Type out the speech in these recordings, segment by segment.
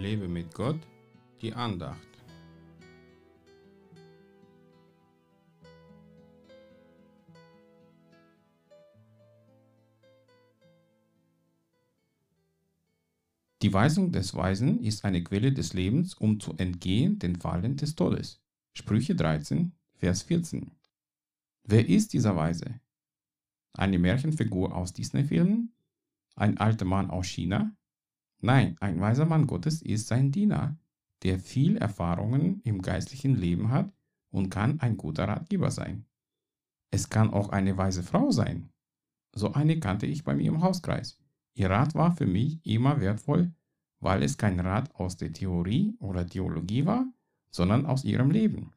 Lebe mit Gott, die Andacht. Die Weisung des Weisen ist eine Quelle des Lebens, um zu entgehen den Fallen des Todes. Sprüche 13, Vers 14. Wer ist dieser Weise? Eine Märchenfigur aus Disney-Filmen? Ein alter Mann aus China? Nein, ein weiser Mann Gottes ist sein Diener, der viel Erfahrungen im geistlichen Leben hat und kann ein guter Ratgeber sein. Es kann auch eine weise Frau sein. So eine kannte ich bei mir im Hauskreis. Ihr Rat war für mich immer wertvoll, weil es kein Rat aus der Theorie oder Theologie war, sondern aus ihrem Leben.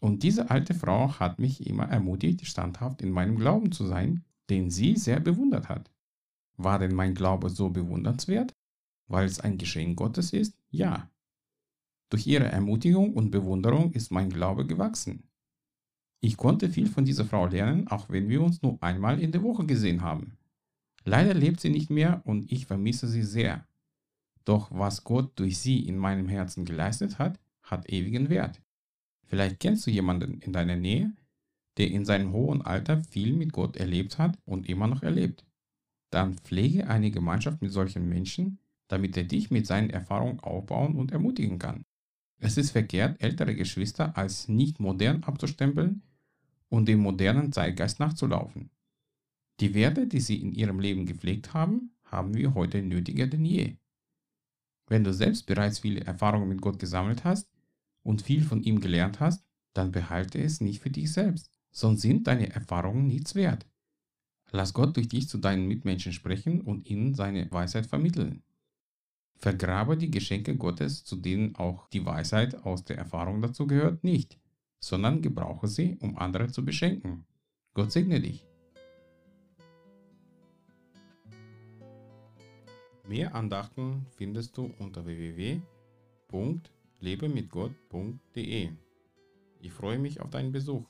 Und diese alte Frau hat mich immer ermutigt, standhaft in meinem Glauben zu sein, den sie sehr bewundert hat. War denn mein Glaube so bewundernswert? Weil es ein Geschenk Gottes ist? Ja. Durch ihre Ermutigung und Bewunderung ist mein Glaube gewachsen. Ich konnte viel von dieser Frau lernen, auch wenn wir uns nur einmal in der Woche gesehen haben. Leider lebt sie nicht mehr und ich vermisse sie sehr. Doch was Gott durch sie in meinem Herzen geleistet hat, hat ewigen Wert. Vielleicht kennst du jemanden in deiner Nähe, der in seinem hohen Alter viel mit Gott erlebt hat und immer noch erlebt. Dann pflege eine Gemeinschaft mit solchen Menschen, damit er dich mit seinen Erfahrungen aufbauen und ermutigen kann. Es ist verkehrt, ältere Geschwister als nicht modern abzustempeln und dem modernen Zeitgeist nachzulaufen. Die Werte, die sie in ihrem Leben gepflegt haben, haben wir heute nötiger denn je. Wenn du selbst bereits viele Erfahrungen mit Gott gesammelt hast und viel von ihm gelernt hast, dann behalte es nicht für dich selbst, sonst sind deine Erfahrungen nichts wert. Lass Gott durch dich zu deinen Mitmenschen sprechen und ihnen seine Weisheit vermitteln. Vergrabe die Geschenke Gottes, zu denen auch die Weisheit aus der Erfahrung dazu gehört, nicht, sondern gebrauche sie, um andere zu beschenken. Gott segne dich. Mehr Andachten findest du unter www.lebemitgott.de. Ich freue mich auf deinen Besuch.